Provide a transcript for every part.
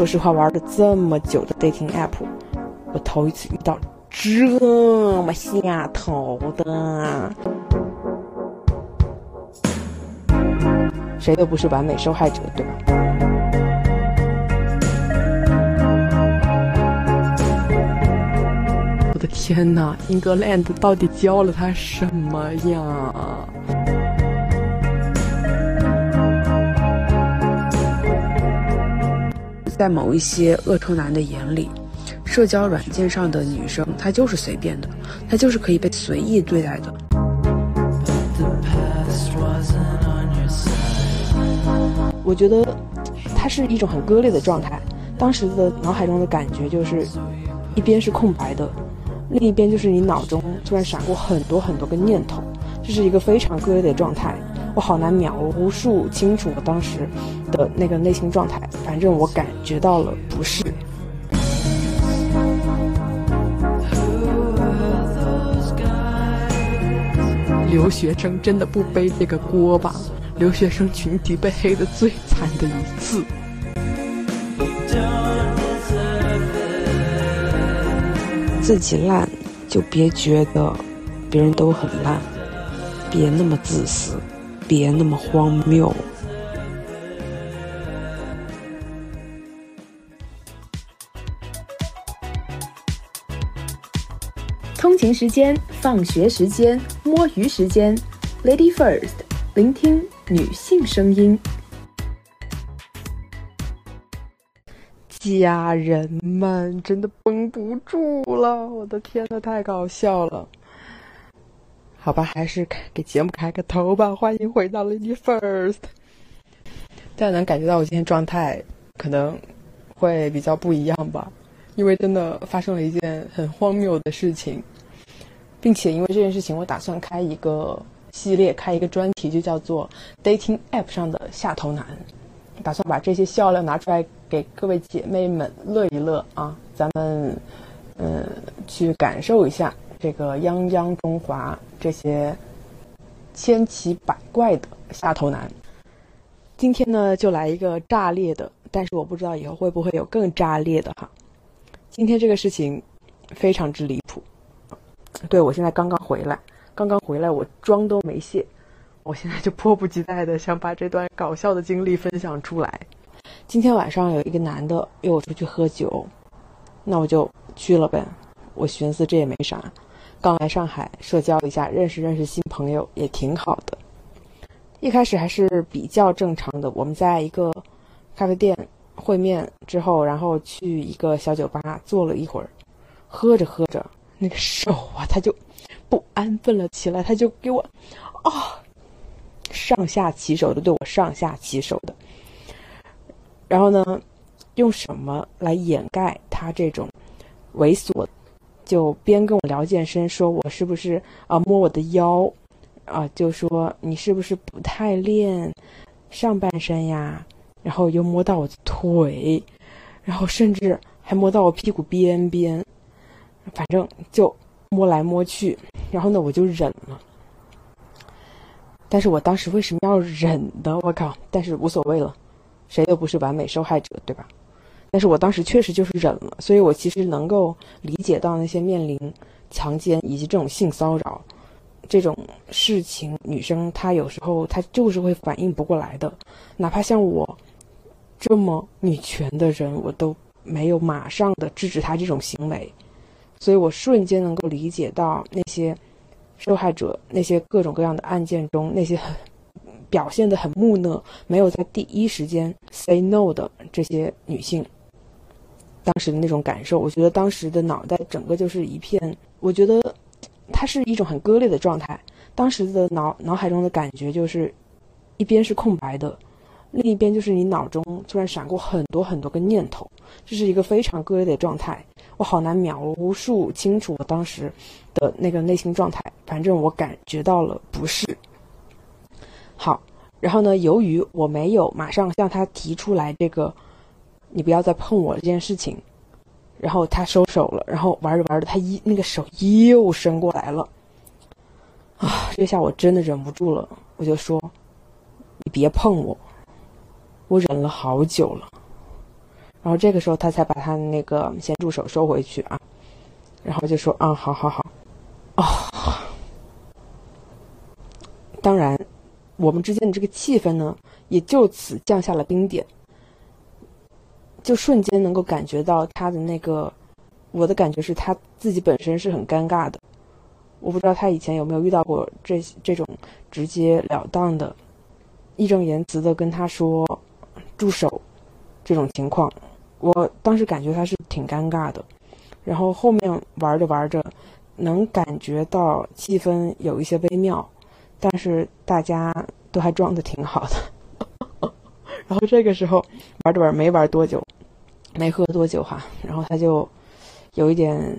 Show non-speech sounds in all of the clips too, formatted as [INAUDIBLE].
说实话，玩了这么久的 dating app，我头一次遇到这么下头的。谁都不是完美受害者，对吧？我的天哪，England 到底教了他什么呀？在某一些恶臭男的眼里，社交软件上的女生她就是随便的，她就是可以被随意对待的。我觉得它是一种很割裂的状态。当时的脑海中的感觉就是，一边是空白的，另一边就是你脑中突然闪过很多很多个念头，这是一个非常割裂的状态。我好难描述清楚我当时的那个内心状态，反正我感觉到了不适。留学生真的不背这个锅吧？留学生群体被黑的最惨的一次。自己烂，就别觉得别人都很烂，别那么自私。别那么荒谬。通勤时间、放学时间、摸鱼时间，Lady First，聆听女性声音。家人们真的绷不住了，我的天呐，太搞笑了。好吧，还是给节目开个头吧。[LAUGHS] 欢迎回到 Lady First。大家能感觉到我今天状态可能会比较不一样吧？因为真的发生了一件很荒谬的事情，并且因为这件事情，我打算开一个系列，开一个专题，就叫做 Dating App 上的下头男。打算把这些笑料拿出来给各位姐妹们乐一乐啊！咱们嗯，去感受一下。这个泱泱中华，这些千奇百怪的下头男，今天呢就来一个炸裂的，但是我不知道以后会不会有更炸裂的哈。今天这个事情非常之离谱，对我现在刚刚回来，刚刚回来我妆都没卸，我现在就迫不及待的想把这段搞笑的经历分享出来。今天晚上有一个男的约我出去喝酒，那我就去了呗，我寻思这也没啥。刚来上海，社交一下，认识认识新朋友也挺好的。一开始还是比较正常的，我们在一个咖啡店会面之后，然后去一个小酒吧坐了一会儿，喝着喝着，那个手啊，他就不安分了起来，他就给我啊上下其手的对我上下其手的。然后呢，用什么来掩盖他这种猥琐？就边跟我聊健身，说我是不是啊摸我的腰，啊就说你是不是不太练上半身呀？然后又摸到我的腿，然后甚至还摸到我屁股边边，反正就摸来摸去。然后呢，我就忍了。但是我当时为什么要忍的？我靠！但是无所谓了，谁都不是完美受害者，对吧？但是我当时确实就是忍了，所以我其实能够理解到那些面临强奸以及这种性骚扰这种事情，女生她有时候她就是会反应不过来的，哪怕像我这么女权的人，我都没有马上的制止她这种行为，所以我瞬间能够理解到那些受害者，那些各种各样的案件中那些很表现的很木讷，没有在第一时间 say no 的这些女性。当时的那种感受，我觉得当时的脑袋整个就是一片，我觉得它是一种很割裂的状态。当时的脑脑海中的感觉就是，一边是空白的，另一边就是你脑中突然闪过很多很多个念头，这是一个非常割裂的状态。我好难描述清楚我当时的那个内心状态，反正我感觉到了不适。好，然后呢，由于我没有马上向他提出来这个。你不要再碰我这件事情，然后他收手了，然后玩着玩着，他一那个手又伸过来了，啊！这下我真的忍不住了，我就说：“你别碰我。”我忍了好久了，然后这个时候他才把他那个咸猪手收回去啊，然后就说啊，好好好，哦，当然，我们之间的这个气氛呢，也就此降下了冰点，就瞬间能够感觉到他的那个，我的感觉是他自己本身是很尴尬的，我不知道他以前有没有遇到过这这种直截了当的、义正言辞的跟他说住手这种情况。我当时感觉他是挺尴尬的，然后后面玩着玩着，能感觉到气氛有一些微妙，但是大家都还装的挺好的。然后这个时候玩着玩没玩多久，没喝多久哈，然后他就有一点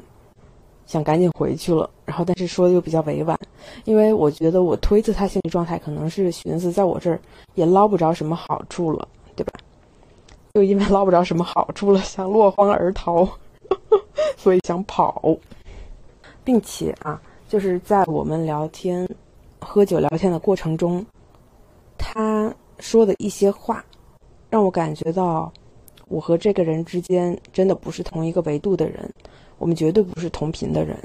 想赶紧回去了，然后但是说的又比较委婉，因为我觉得我推测他心理状态可能是寻思在我这儿也捞不着什么好处了，对吧？[LAUGHS] 又因为捞不着什么好处了，想落荒而逃，[LAUGHS] 所以想跑，并且啊，就是在我们聊天、喝酒聊天的过程中，他说的一些话，让我感觉到我和这个人之间真的不是同一个维度的人，我们绝对不是同频的人。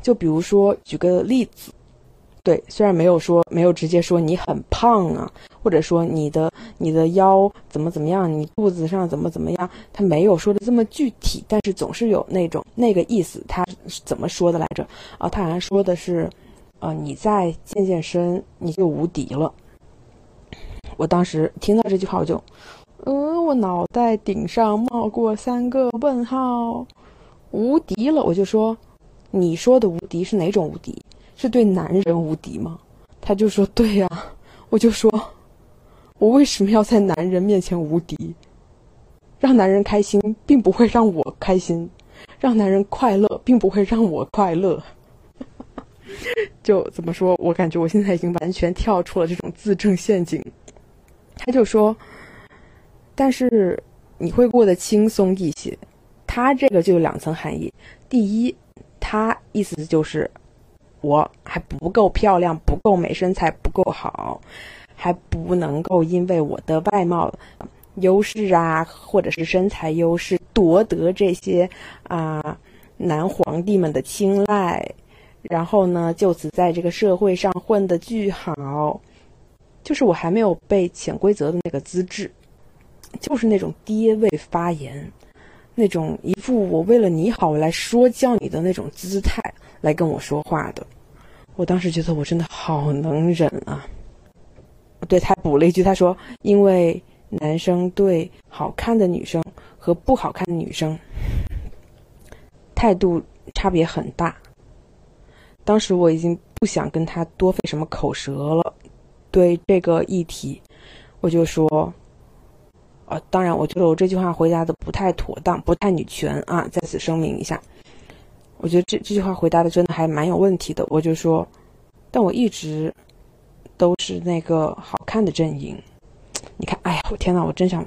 就比如说，举个例子。对，虽然没有说，没有直接说你很胖啊，或者说你的你的腰怎么怎么样，你肚子上怎么怎么样，他没有说的这么具体，但是总是有那种那个意思。他是怎么说的来着？啊，他好像说的是，呃，你再健健身，你就无敌了。我当时听到这句话，我就，嗯，我脑袋顶上冒过三个问号，无敌了。我就说，你说的无敌是哪种无敌？是对男人无敌吗？他就说对呀，我就说，我为什么要在男人面前无敌？让男人开心并不会让我开心，让男人快乐并不会让我快乐。[LAUGHS] 就怎么说？我感觉我现在已经完全跳出了这种自证陷阱。他就说，但是你会过得轻松一些。他这个就有两层含义：第一，他意思就是。我还不够漂亮，不够美，身材不够好，还不能够因为我的外貌优势啊，或者是身材优势夺得这些啊男皇帝们的青睐，然后呢，就此在这个社会上混得巨好。就是我还没有被潜规则的那个资质，就是那种爹味发言，那种一副我为了你好我来说教你的那种姿态来跟我说话的。我当时觉得我真的好能忍啊！对他补了一句，他说：“因为男生对好看的女生和不好看的女生态度差别很大。”当时我已经不想跟他多费什么口舌了。对这个议题，我就说：“呃，当然，我觉得我这句话回答的不太妥当，不太女权啊，在此声明一下。”我觉得这这句话回答的真的还蛮有问题的。我就说，但我一直都是那个好看的阵营。你看，哎呀，我天呐，我真想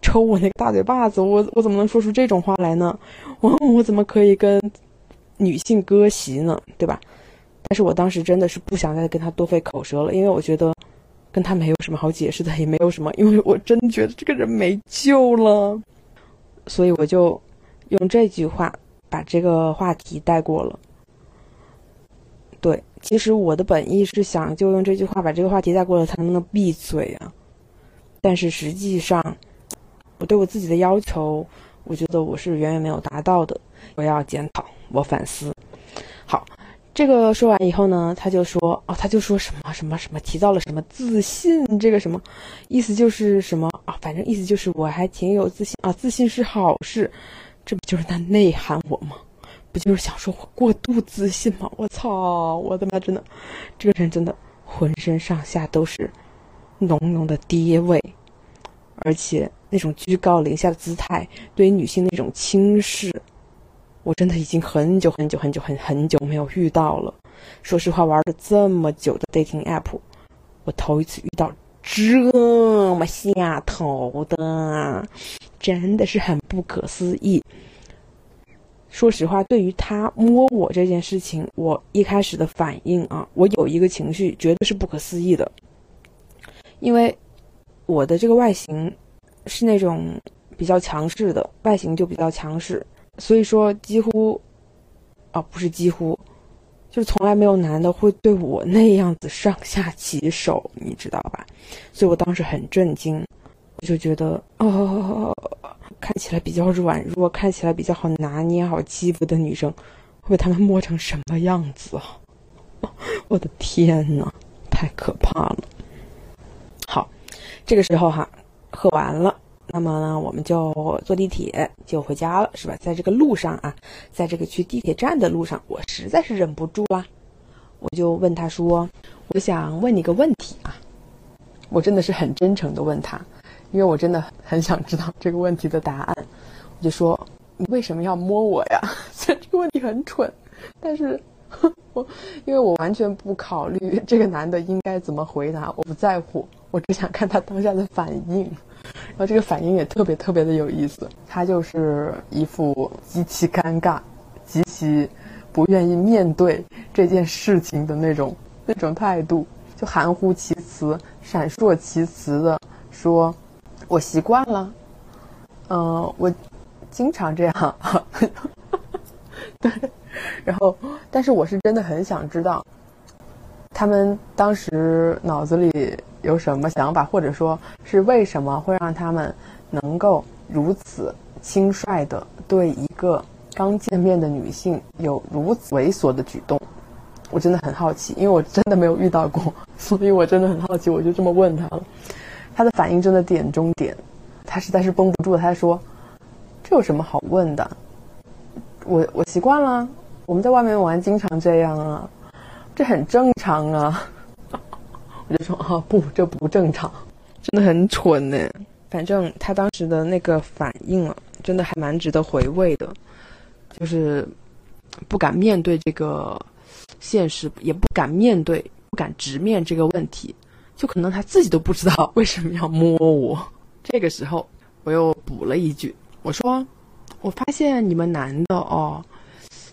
抽我那个大嘴巴子！我我怎么能说出这种话来呢？[LAUGHS] 我我怎么可以跟女性割席呢？对吧？但是我当时真的是不想再跟他多费口舌了，因为我觉得跟他没有什么好解释的，也没有什么，因为我真觉得这个人没救了。所以我就用这句话。把这个话题带过了。对，其实我的本意是想就用这句话把这个话题带过了，才能不能闭嘴啊？但是实际上，我对我自己的要求，我觉得我是远远没有达到的。我要检讨，我反思。好，这个说完以后呢，他就说，哦，他就说什么什么什么，提到了什么自信，这个什么意思就是什么啊？反正意思就是我还挺有自信啊，自信是好事。这不就是他内涵我吗？不就是想说我过度自信吗？我操！我的妈，真的，这个人真的浑身上下都是浓浓的爹味，而且那种居高临下的姿态，对于女性那种轻视，我真的已经很久很久很久很很久没有遇到了。说实话，玩了这么久的 dating app，我头一次遇到这么下头的。真的是很不可思议。说实话，对于他摸我这件事情，我一开始的反应啊，我有一个情绪，绝对是不可思议的。因为我的这个外形是那种比较强势的，外形就比较强势，所以说几乎，啊，不是几乎，就是从来没有男的会对我那样子上下其手，你知道吧？所以我当时很震惊，我就觉得，哦，看起来比较软弱，看起来比较好拿捏、好欺负的女生，会被他们摸成什么样子啊？我的天呐，太可怕了！好，这个时候哈，喝完了，那么呢，我们就坐地铁就回家了，是吧？在这个路上啊，在这个去地铁站的路上，我实在是忍不住啦，我就问他说：“我想问你个问题啊。”我真的是很真诚的问他，因为我真的很想知道这个问题的答案。我就说：“你为什么要摸我呀？”虽然这个问题很蠢，但是。[LAUGHS] 我，因为我完全不考虑这个男的应该怎么回答，我不在乎，我只想看他当下的反应。然后这个反应也特别特别的有意思，他就是一副极其尴尬、极其不愿意面对这件事情的那种那种态度，就含糊其辞、闪烁其词的说：“我习惯了，嗯，我经常这样。[LAUGHS] ”对。然后，但是我是真的很想知道，他们当时脑子里有什么想法，或者说是为什么会让他们能够如此轻率的对一个刚见面的女性有如此猥琐的举动？我真的很好奇，因为我真的没有遇到过，所以我真的很好奇，我就这么问他了。他的反应真的点中点，他实在是绷不住了，他说：“这有什么好问的？我我习惯了。”我们在外面玩，经常这样啊，这很正常啊。我就说啊，不，这不正常，真的很蠢呢。反正他当时的那个反应啊，真的还蛮值得回味的，就是不敢面对这个现实，也不敢面对，不敢直面这个问题，就可能他自己都不知道为什么要摸我。这个时候，我又补了一句，我说：“我发现你们男的哦。”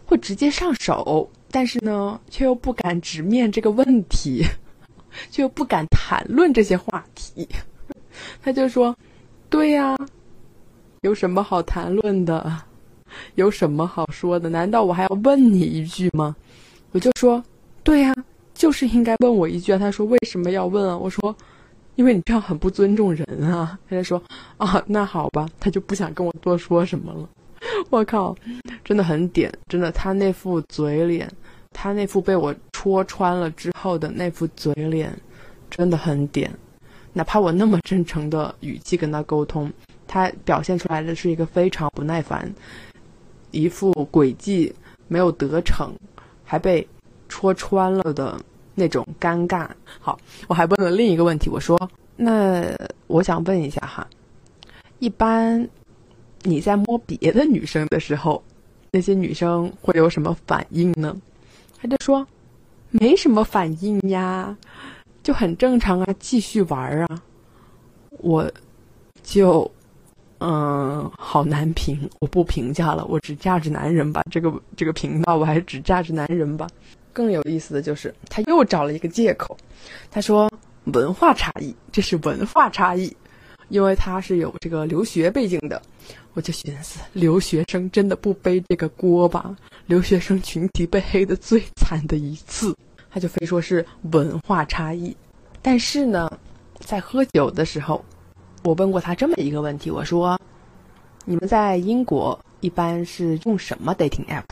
会直接上手，但是呢，却又不敢直面这个问题，却又不敢谈论这些话题。[LAUGHS] 他就说：“对呀，有什么好谈论的？有什么好说的？难道我还要问你一句吗？”我就说：“对呀，就是应该问我一句啊。”他说：“为什么要问啊？”我说：“因为你这样很不尊重人啊。”他就说：“啊，那好吧。”他就不想跟我多说什么了。[LAUGHS] 我靠，真的很点，真的，他那副嘴脸，他那副被我戳穿了之后的那副嘴脸，真的很点。哪怕我那么真诚的语气跟他沟通，他表现出来的是一个非常不耐烦，一副诡计没有得逞，还被戳穿了的那种尴尬。好，我还问了另一个问题，我说：“那我想问一下哈，一般。”你在摸别的女生的时候，那些女生会有什么反应呢？他就说，没什么反应呀，就很正常啊，继续玩啊。我，就，嗯，好难评，我不评价了，我只价值男人吧。这个这个频道我还是只价值男人吧。更有意思的就是，他又找了一个借口，他说文化差异，这是文化差异，因为他是有这个留学背景的。我就寻思，留学生真的不背这个锅吧？留学生群体被黑的最惨的一次，他就非说是文化差异。但是呢，在喝酒的时候，我问过他这么一个问题，我说：“你们在英国一般是用什么 dating app？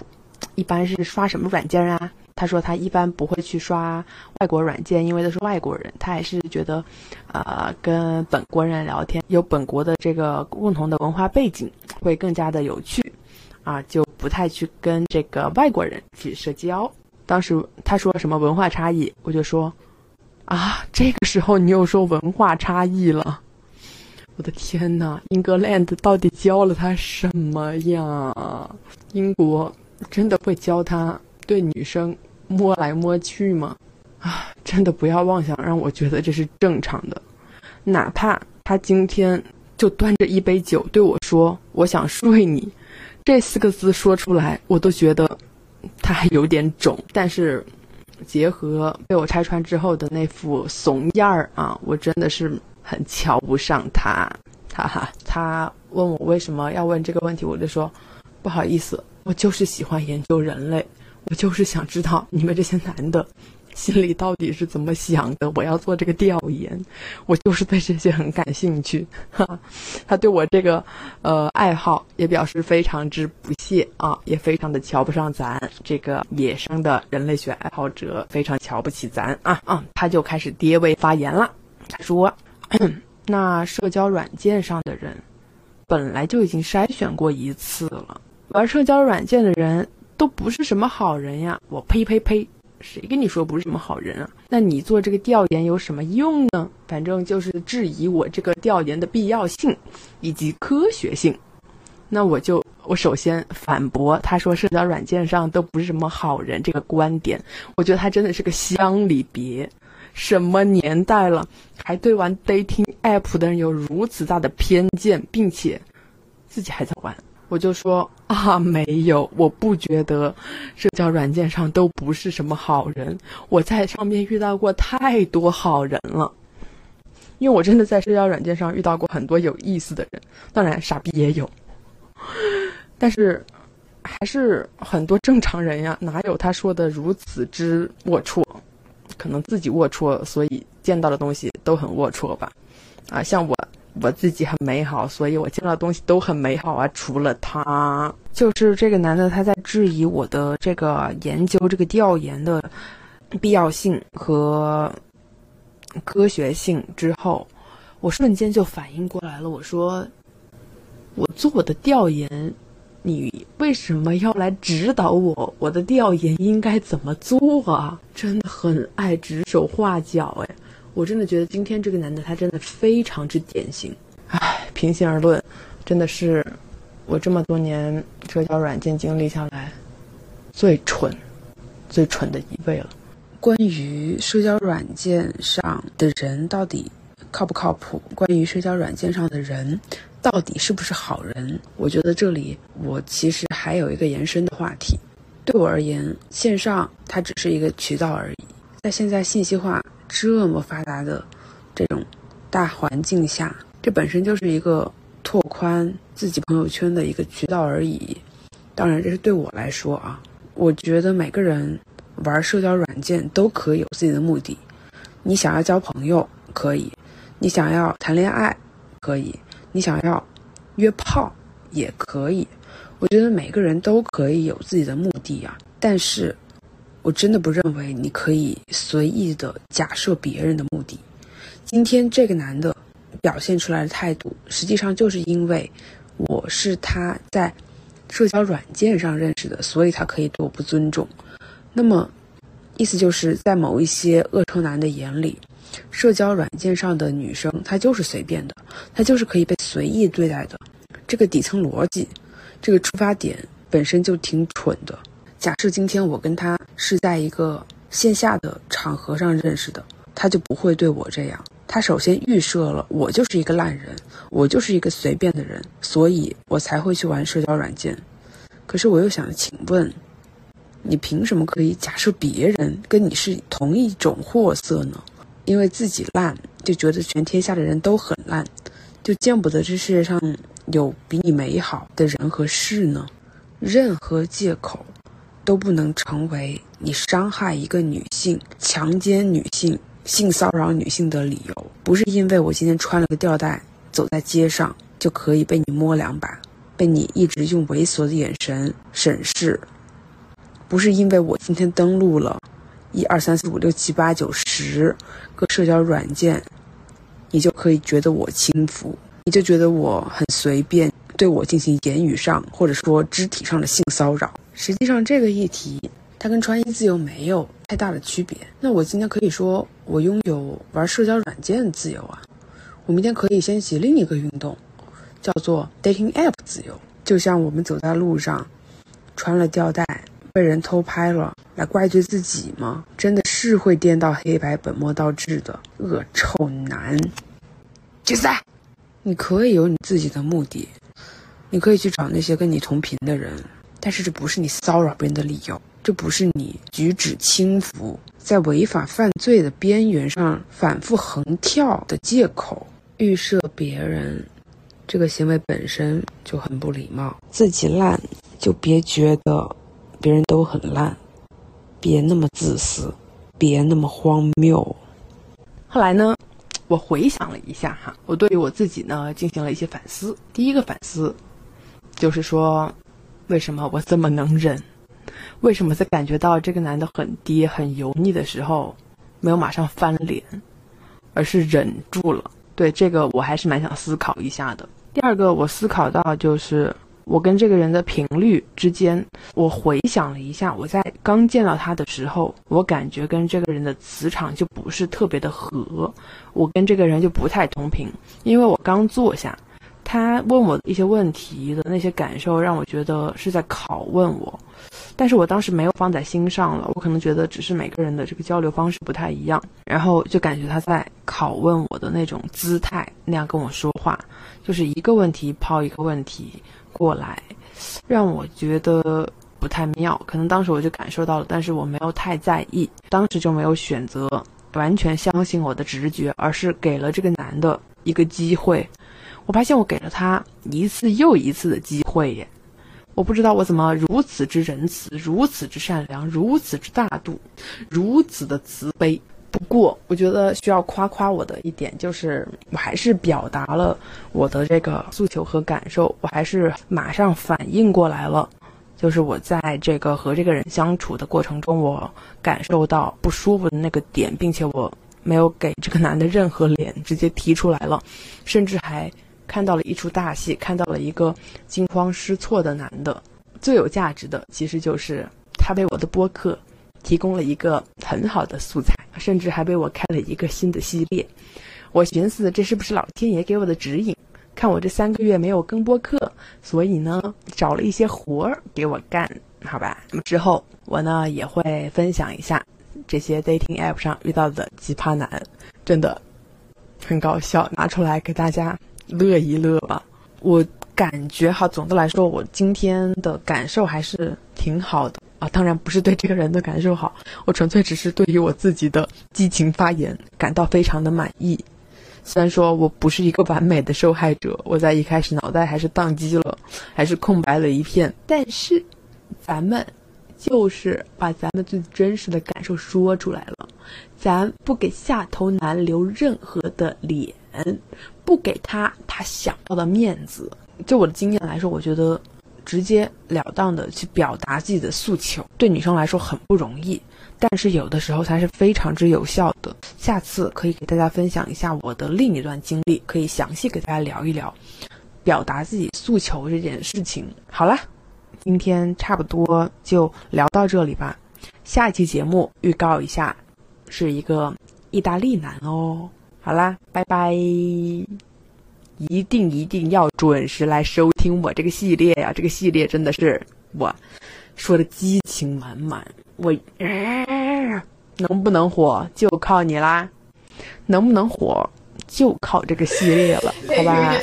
一般是刷什么软件啊？”他说他一般不会去刷外国软件，因为都是外国人。他还是觉得，呃，跟本国人聊天，有本国的这个共同的文化背景会更加的有趣，啊，就不太去跟这个外国人去社交。当时他说什么文化差异，我就说，啊，这个时候你又说文化差异了，我的天呐，英格兰到底教了他什么呀？英国真的会教他对女生？摸来摸去吗？啊，真的不要妄想让我觉得这是正常的。哪怕他今天就端着一杯酒对我说“我想睡你”，这四个字说出来，我都觉得他还有点肿。但是结合被我拆穿之后的那副怂样儿啊，我真的是很瞧不上他。哈哈，他问我为什么要问这个问题，我就说不好意思，我就是喜欢研究人类，我就是想知道你们这些男的。心里到底是怎么想的？我要做这个调研，我就是对这些很感兴趣。哈，他对我这个呃爱好也表示非常之不屑啊，也非常的瞧不上咱这个野生的人类学爱好者，非常瞧不起咱啊啊！他就开始跌位发言了，他说：“ [CLEARS THROAT] 那社交软件上的人本来就已经筛选过一次了，玩社交软件的人都不是什么好人呀！”我呸呸呸！谁跟你说不是什么好人啊？那你做这个调研有什么用呢？反正就是质疑我这个调研的必要性以及科学性。那我就我首先反驳他说社交软件上都不是什么好人这个观点。我觉得他真的是个乡里别，什么年代了还对玩 dating app 的人有如此大的偏见，并且自己还在玩。我就说啊，没有，我不觉得社交软件上都不是什么好人。我在上面遇到过太多好人了，因为我真的在社交软件上遇到过很多有意思的人，当然傻逼也有，但是还是很多正常人呀，哪有他说的如此之龌龊？可能自己龌龊，所以见到的东西都很龌龊吧？啊，像我。我自己很美好，所以我见到的东西都很美好啊。除了他，就是这个男的，他在质疑我的这个研究、这个调研的必要性和科学性之后，我瞬间就反应过来了。我说：“我做我的调研，你为什么要来指导我？我的调研应该怎么做啊？”真的很爱指手画脚，哎。我真的觉得今天这个男的他真的非常之典型，唉，平心而论，真的是我这么多年社交软件经历下来最蠢、最蠢的一位了。关于社交软件上的人到底靠不靠谱？关于社交软件上的人到底是不是好人？我觉得这里我其实还有一个延伸的话题。对我而言，线上它只是一个渠道而已，在现在信息化。这么发达的这种大环境下，这本身就是一个拓宽自己朋友圈的一个渠道而已。当然，这是对我来说啊，我觉得每个人玩社交软件都可以有自己的目的。你想要交朋友可以，你想要谈恋爱可以，你想要约炮也可以。我觉得每个人都可以有自己的目的啊，但是。我真的不认为你可以随意的假设别人的目的。今天这个男的表现出来的态度，实际上就是因为我是他在社交软件上认识的，所以他可以对我不尊重。那么，意思就是在某一些恶臭男的眼里，社交软件上的女生她就是随便的，她就是可以被随意对待的。这个底层逻辑，这个出发点本身就挺蠢的。假设今天我跟他是在一个线下的场合上认识的，他就不会对我这样。他首先预设了我就是一个烂人，我就是一个随便的人，所以我才会去玩社交软件。可是我又想，请问，你凭什么可以假设别人跟你是同一种货色呢？因为自己烂，就觉得全天下的人都很烂，就见不得这世界上有比你美好的人和事呢？任何借口。都不能成为你伤害一个女性、强奸女性、性骚扰女性的理由。不是因为我今天穿了个吊带走在街上就可以被你摸两把，被你一直用猥琐的眼神审视。不是因为我今天登录了一二三四五六七八九十个社交软件，你就可以觉得我轻浮，你就觉得我很随便对我进行言语上或者说肢体上的性骚扰。实际上，这个议题它跟穿衣自由没有太大的区别。那我今天可以说我拥有玩社交软件自由啊，我明天可以掀起另一个运动，叫做 dating app 自由。就像我们走在路上，穿了吊带被人偷拍了，来怪罪自己吗？真的是会颠倒黑白、本末倒置的恶臭男。决赛，你可以有你自己的目的，你可以去找那些跟你同频的人。但是这不是你骚扰别人的理由，这不是你举止轻浮，在违法犯罪的边缘上反复横跳的借口。预设别人这个行为本身就很不礼貌。自己烂就别觉得别人都很烂，别那么自私，别那么荒谬。后来呢，我回想了一下哈，我对于我自己呢进行了一些反思。第一个反思就是说，为什么我这么能忍？为什么在感觉到这个男的很低、很油腻的时候，没有马上翻脸，而是忍住了？对这个，我还是蛮想思考一下的。第二个，我思考到就是。我跟这个人的频率之间，我回想了一下，我在刚见到他的时候，我感觉跟这个人的磁场就不是特别的合，我跟这个人就不太同频，因为我刚坐下，他问我一些问题的那些感受让我觉得是在拷问我，但是我当时没有放在心上了，我可能觉得只是每个人的这个交流方式不太一样，然后就感觉他在拷问我的那种姿态那样跟我说话，就是一个问题抛一个问题。过来，让我觉得不太妙。可能当时我就感受到了，但是我没有太在意。当时就没有选择完全相信我的直觉，而是给了这个男的一个机会。我发现我给了他一次又一次的机会耶！我不知道我怎么如此之仁慈，如此之善良，如此之大度，如此的慈悲。不过，我觉得需要夸夸我的一点就是，我还是表达了我的这个诉求和感受，我还是马上反应过来了。就是我在这个和这个人相处的过程中，我感受到不舒服的那个点，并且我没有给这个男的任何脸，直接提出来了，甚至还看到了一出大戏，看到了一个惊慌失措的男的。最有价值的，其实就是他为我的播客。提供了一个很好的素材，甚至还为我开了一个新的系列。我寻思，这是不是老天爷给我的指引？看我这三个月没有更播客，所以呢，找了一些活儿给我干，好吧？那么之后，我呢也会分享一下这些 dating app 上遇到的奇葩男，真的很搞笑，拿出来给大家乐一乐吧。我感觉哈，总的来说，我今天的感受还是挺好的。啊，当然不是对这个人的感受好，我纯粹只是对于我自己的激情发言感到非常的满意。虽然说我不是一个完美的受害者，我在一开始脑袋还是宕机了，还是空白了一片，但是咱们就是把咱们最真实的感受说出来了，咱不给下头男留任何的脸，不给他他想要的面子。就我的经验来说，我觉得。直截了当的去表达自己的诉求，对女生来说很不容易，但是有的时候它是非常之有效的。下次可以给大家分享一下我的另一段经历，可以详细给大家聊一聊表达自己诉求这件事情。好了，今天差不多就聊到这里吧。下一期节目预告一下，是一个意大利男哦。好啦，拜拜。一定一定要准时来收听我这个系列呀！这个系列真的是我说的激情满满。我能不能火就靠你啦，能不能火就靠这个系列了，好吧？